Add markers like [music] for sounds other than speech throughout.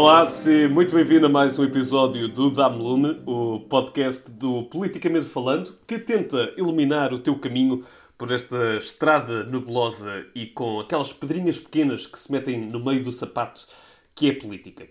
Olá, seja muito bem-vindo a mais um episódio do Dame Lume, o podcast do Politicamente Falando, que tenta iluminar o teu caminho por esta estrada nebulosa e com aquelas pedrinhas pequenas que se metem no meio do sapato que é política.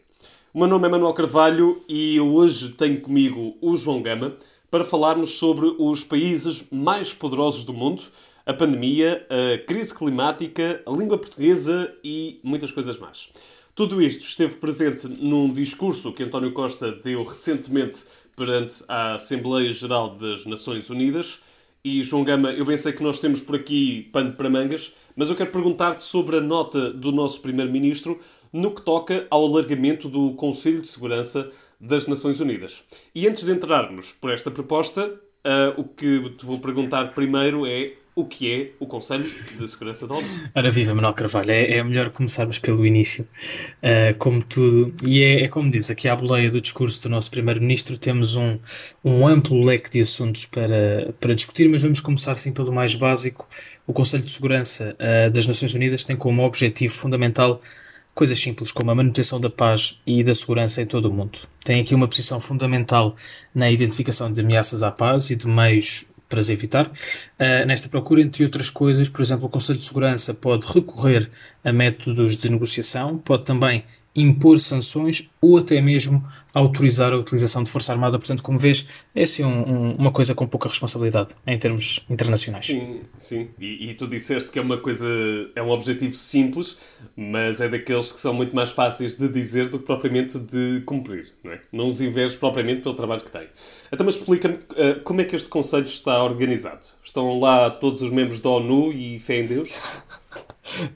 O meu nome é Manuel Carvalho e hoje tenho comigo o João Gama para falarmos sobre os países mais poderosos do mundo, a pandemia, a crise climática, a língua portuguesa e muitas coisas mais. Tudo isto esteve presente num discurso que António Costa deu recentemente perante a Assembleia Geral das Nações Unidas. E, João Gama, eu bem sei que nós temos por aqui pano para mangas, mas eu quero perguntar-te sobre a nota do nosso Primeiro-Ministro no que toca ao alargamento do Conselho de Segurança das Nações Unidas. E antes de entrarmos por esta proposta, uh, o que te vou perguntar primeiro é o que é o Conselho de Segurança da ONU. Ora viva, Manuel Carvalho, é, é melhor começarmos pelo início, uh, como tudo, e é, é, como diz, aqui à boleia do discurso do nosso Primeiro-Ministro temos um, um amplo leque de assuntos para, para discutir, mas vamos começar sim pelo mais básico. O Conselho de Segurança uh, das Nações Unidas tem como objetivo fundamental coisas simples como a manutenção da paz e da segurança em todo o mundo. Tem aqui uma posição fundamental na identificação de ameaças à paz e de meios para as evitar. Uh, nesta procura, entre outras coisas, por exemplo, o Conselho de Segurança pode recorrer a métodos de negociação, pode também impor sanções ou até mesmo autorizar a utilização de força armada. Portanto, como vês, é assim um, um, uma coisa com pouca responsabilidade em termos internacionais. Sim, sim. E, e, tu disseste que é uma coisa, é um objetivo simples, mas é daqueles que são muito mais fáceis de dizer do que propriamente de cumprir. Não, é? não os invejo propriamente pelo trabalho que tem. Então, mas explica-me uh, como é que este Conselho está organizado? Estão lá todos os membros da ONU e fé em Deus?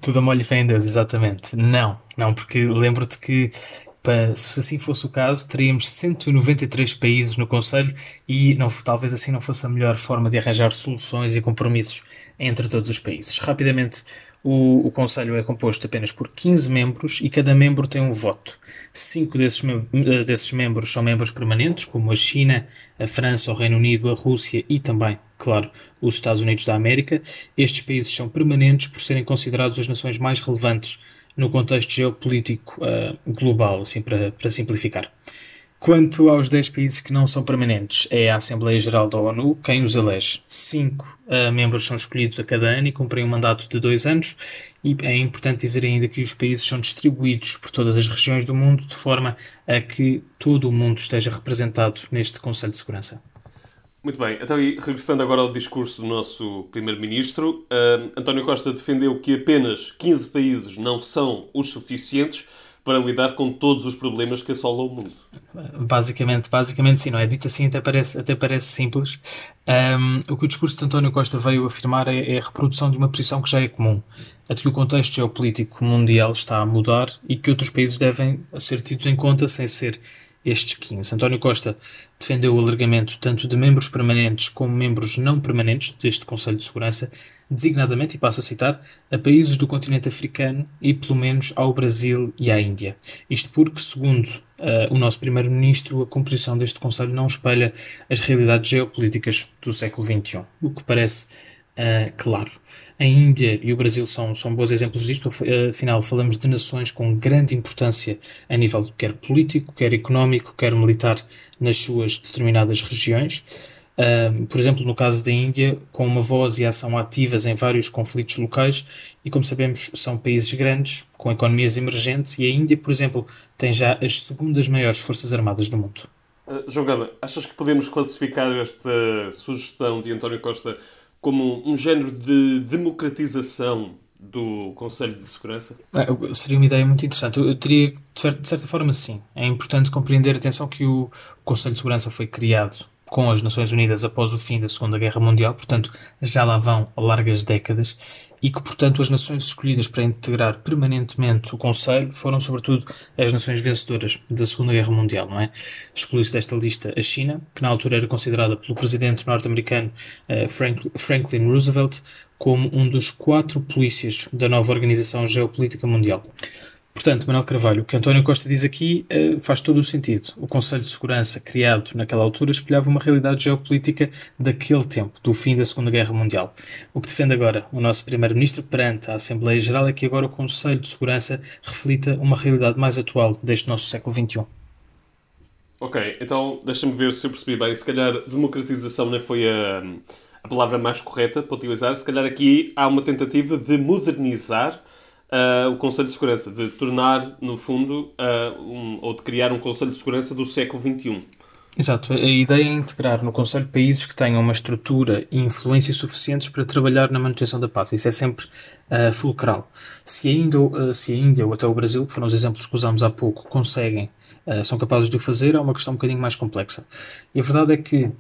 Tudo a molho e fé em Deus, exatamente. Não, não, porque lembro-te que se assim fosse o caso, teríamos 193 países no Conselho e não, talvez assim não fosse a melhor forma de arranjar soluções e compromissos entre todos os países. Rapidamente, o, o Conselho é composto apenas por 15 membros e cada membro tem um voto. Cinco desses, mem desses membros são membros permanentes, como a China, a França, o Reino Unido, a Rússia e também, claro, os Estados Unidos da América. Estes países são permanentes por serem considerados as nações mais relevantes no contexto geopolítico uh, global, assim para, para simplificar. Quanto aos 10 países que não são permanentes, é a Assembleia Geral da ONU quem os elege. Cinco uh, membros são escolhidos a cada ano e cumprem um mandato de dois anos, e é importante dizer ainda que os países são distribuídos por todas as regiões do mundo de forma a que todo o mundo esteja representado neste Conselho de Segurança. Muito bem, então e regressando agora ao discurso do nosso Primeiro-Ministro, uh, António Costa defendeu que apenas 15 países não são os suficientes para lidar com todos os problemas que assolam o mundo. Basicamente, basicamente sim, não é? Dito assim até parece, até parece simples. Um, o que o discurso de António Costa veio afirmar é, é, a reprodução de uma posição que já é comum, a de que o contexto geopolítico mundial está a mudar e que outros países devem ser tidos em conta sem ser estes 15. António Costa defendeu o alargamento tanto de membros permanentes como membros não permanentes deste Conselho de Segurança, designadamente, e passo a citar, a países do continente africano e pelo menos ao Brasil e à Índia. Isto porque, segundo uh, o nosso Primeiro-Ministro, a composição deste Conselho não espelha as realidades geopolíticas do século XXI, o que parece Uh, claro, a Índia e o Brasil são, são bons exemplos disto, afinal, falamos de nações com grande importância a nível quer político, quer económico, quer militar nas suas determinadas regiões. Uh, por exemplo, no caso da Índia, com uma voz e ação ativas em vários conflitos locais, e como sabemos, são países grandes, com economias emergentes, e a Índia, por exemplo, tem já as segundas maiores forças armadas do mundo. Uh, João Gama, achas que podemos classificar esta sugestão de António Costa como um género de democratização do Conselho de Segurança? É, seria uma ideia muito interessante. Eu, teria, de certa forma, sim. É importante compreender, atenção, que o Conselho de Segurança foi criado com as Nações Unidas após o fim da Segunda Guerra Mundial, portanto, já lá vão largas décadas, e que, portanto, as nações escolhidas para integrar permanentemente o Conselho foram, sobretudo, as nações vencedoras da Segunda Guerra Mundial, não é? Exclui-se desta lista a China, que na altura era considerada pelo presidente norte-americano Frank, Franklin Roosevelt como um dos quatro polícias da nova Organização Geopolítica Mundial. Portanto, Manuel Carvalho, o que António Costa diz aqui uh, faz todo o sentido. O Conselho de Segurança, criado naquela altura, espelhava uma realidade geopolítica daquele tempo, do fim da Segunda Guerra Mundial. O que defende agora o nosso Primeiro-Ministro perante a Assembleia Geral é que agora o Conselho de Segurança reflita uma realidade mais atual deste nosso século XXI. Ok, então deixa-me ver se eu percebi bem. Se calhar democratização não foi a, a palavra mais correta para utilizar. Se calhar aqui há uma tentativa de modernizar uh, o Conselho de Segurança, de tornar, no fundo, uh, um, ou de criar um Conselho de Segurança do século XXI. Exato. A ideia é integrar no Conselho países que tenham uma estrutura e influência suficientes para trabalhar na manutenção da paz. Isso é sempre uh, fulcral. Se a, Índia, uh, se a Índia ou até o Brasil, que foram os exemplos que usámos há pouco, conseguem, uh, são capazes de o fazer, é uma questão um bocadinho mais complexa. E a verdade é que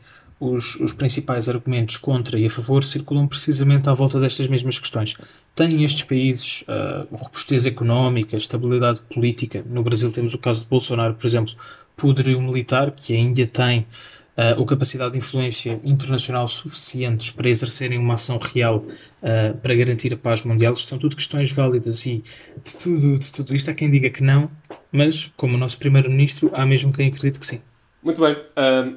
os, os, principais argumentos contra e a favor circulam precisamente à volta destas mesmas questões. Têm estes países uh, robustez económica, estabilidade política? No Brasil temos o caso de Bolsonaro, por exemplo, poderio militar, que a Índia tem uh, capacidade de influência internacional suficientes para exercerem uma ação real uh, para garantir a paz mundial. Isto são tudo questões válidas e de tudo, de tudo isto há quem diga que não, mas como o nosso primeiro-ministro, há mesmo quem acredite que sim. Muito bem.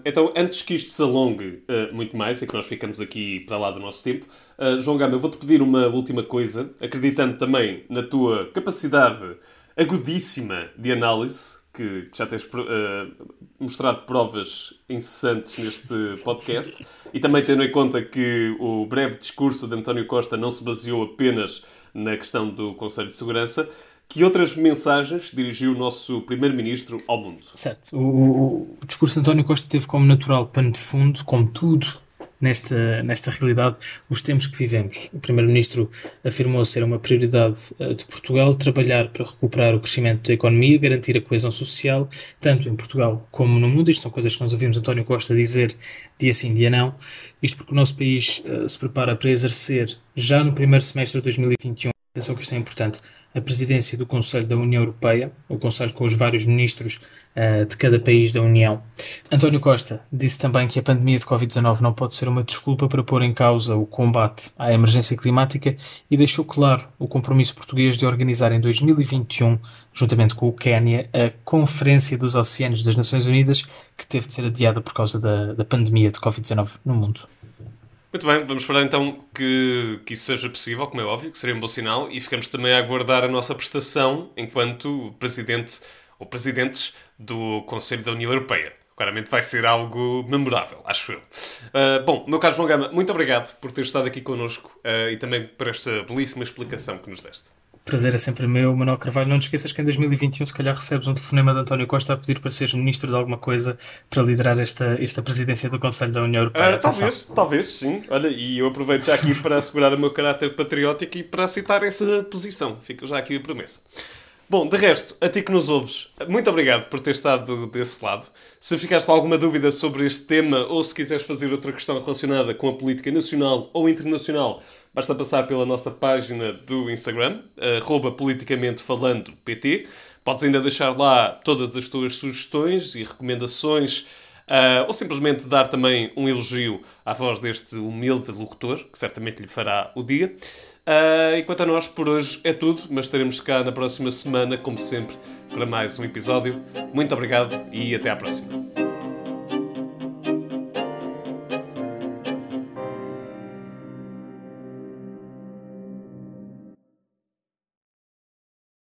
então, antes que isto se alongue uh, muito mais e que nós ficamos aqui para lá do nosso tempo, uh, João Gama, eu vou-te pedir uma última coisa, acreditando também na tua capacidade agudíssima de análise, que, que já tens uh, mostrado provas incessantes neste podcast, e também tendo em conta que o breve discurso de António Costa não se baseou apenas na questão do Conselho de Segurança, que outras mensagens dirigiu o nosso Primeiro-Ministro ao mundo? Certo. O, o, discurso de António Costa teve como natural pano de fundo, como tudo nesta, nesta realidade, os tempos que vivemos. O Primeiro-Ministro afirmou ser uma prioridade eh, de Portugal trabalhar para recuperar o crescimento da economia, garantir a coesão social, tanto em Portugal como no mundo. Isto são coisas que nós ouvimos António Costa dizer dia sim, dia não. Isto porque o nosso país uh, se prepara para exercer já no primeiro semestre de 2021 atenção que isto é importante, a presidência do Conselho da União Europeia, o Conselho com os vários ministros uh, de cada país da União. António Costa disse também que a pandemia de Covid-19 não pode ser uma desculpa para pôr em causa o combate à emergência climática e deixou claro o compromisso português de organizar em 2021, juntamente com o Quênia, a Conferência dos Oceanos das Nações Unidas, que teve de ser adiada por causa da, da pandemia de Covid-19 no mundo. Muito bem, vamos esperar então que, que isso seja possível, como é óbvio, que seria um bom sinal, e ficamos também a aguardar a nossa prestação enquanto presidente ou presidentes do Conselho da União Europeia. Claramente vai ser algo memorável, acho eu. Uh, bom, meu caro João Gama, muito obrigado por ter estado aqui connosco uh, e também por esta belíssima explicação que nos deste prazer é sempre meu, Manuel Carvalho. Não te esqueças que em 2021, se calhar, recebes um telefonema de António Costa a pedir para seres ministro de alguma coisa para liderar esta, esta presidência do Conselho da União Europeia. Uh, talvez, talvez, sim. Olha, e eu aproveito já aqui [laughs] para assegurar o meu caráter patriótico e para citar essa posição. Fica já aqui a promessa. Bom, de resto, a ti que nos ouves, muito obrigado por ter estado desse lado. Se ficaste com alguma dúvida sobre este tema ou se quiseres fazer outra questão relacionada com a política nacional ou internacional, Basta passar pela nossa página do Instagram, politicamente falando PT. Podes ainda deixar lá todas as tuas sugestões e recomendações, uh, ou simplesmente dar também um elogio à voz deste humilde locutor, que certamente lhe fará o dia. Uh, enquanto a nós, por hoje é tudo, mas estaremos cá na próxima semana, como sempre, para mais um episódio. Muito obrigado e até à próxima.